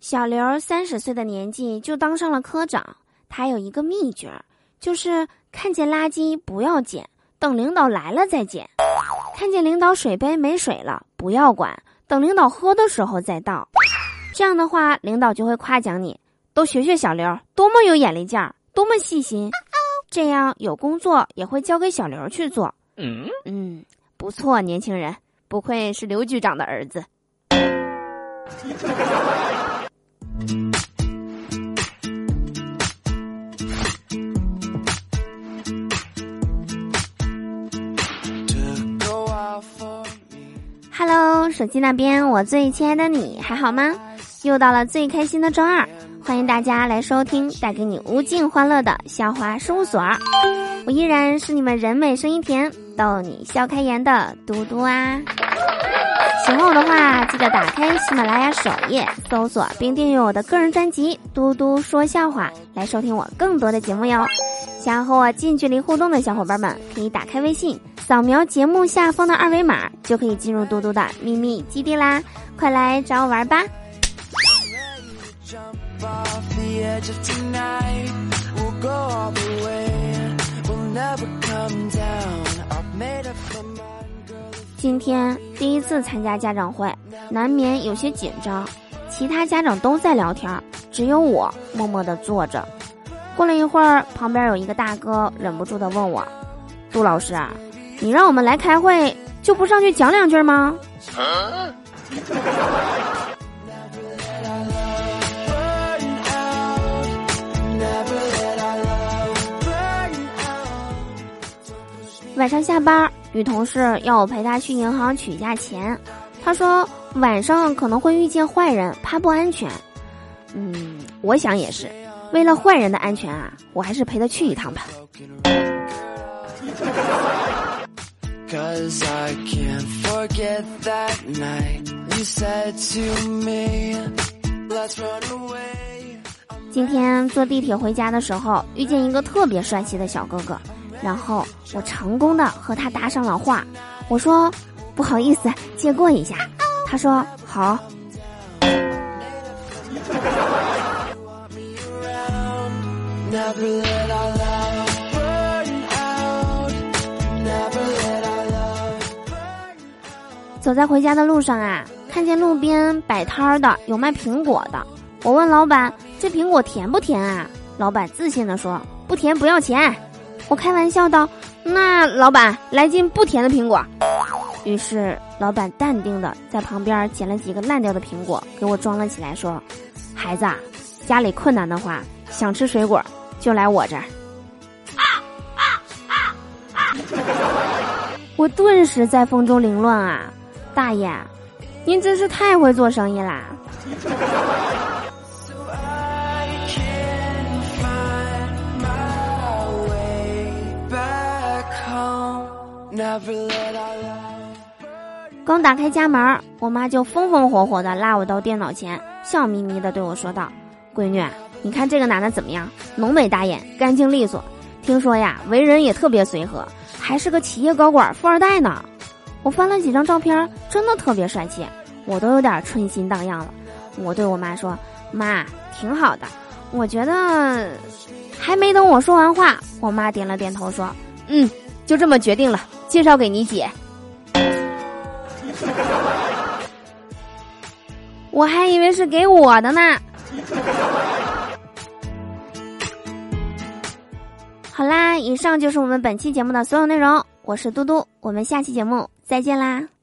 小刘三十岁的年纪就当上了科长，他有一个秘诀，就是看见垃圾不要捡，等领导来了再捡；看见领导水杯没水了，不要管，等领导喝的时候再倒。这样的话，领导就会夸奖你，都学学小刘，多么有眼力劲儿，多么细心。这样有工作也会交给小刘去做。嗯嗯，不错，年轻人，不愧是刘局长的儿子。Hello，手机那边，我最亲爱的你还好吗？又到了最开心的周二，欢迎大家来收听带给你无尽欢乐的笑话事务所。我依然是你们人美声音甜、逗你笑开颜的嘟嘟啊。喜欢我的话，记得打开喜马拉雅首页，搜索并订阅我的个人专辑《嘟嘟说笑话》，来收听我更多的节目哟。想要和我近距离互动的小伙伴们，可以打开微信，扫描节目下方的二维码，就可以进入嘟嘟的秘密基地啦！快来找我玩吧！今天第一次参加家长会，难免有些紧张。其他家长都在聊天，只有我默默地坐着。过了一会儿，旁边有一个大哥忍不住地问我：“杜老师，你让我们来开会，就不上去讲两句吗？”晚上下班。女同事要我陪她去银行取一下钱，她说晚上可能会遇见坏人，怕不安全。嗯，我想也是，为了坏人的安全啊，我还是陪她去一趟吧。今天坐地铁回家的时候，遇见一个特别帅气的小哥哥。然后我成功的和他搭上了话，我说不好意思借过一下，他说好。走在回家的路上啊，看见路边摆摊儿的有卖苹果的，我问老板这苹果甜不甜啊？老板自信地说不甜不要钱。我开玩笑道：“那老板来斤不甜的苹果。”于是老板淡定地在旁边捡了几个烂掉的苹果给我装了起来，说：“孩子，家里困难的话，想吃水果就来我这儿。”我顿时在风中凌乱啊！大爷，您真是太会做生意啦！刚打开家门，我妈就风风火火的拉我到电脑前，笑眯眯的对我说道：“闺女，你看这个男的怎么样？浓眉大眼，干净利索，听说呀，为人也特别随和，还是个企业高管，富二代呢。”我翻了几张照片，真的特别帅气，我都有点春心荡漾了。我对我妈说：“妈，挺好的，我觉得……”还没等我说完话，我妈点了点头说：“嗯，就这么决定了。”介绍给你姐，我还以为是给我的呢。好啦，以上就是我们本期节目的所有内容。我是嘟嘟，我们下期节目再见啦。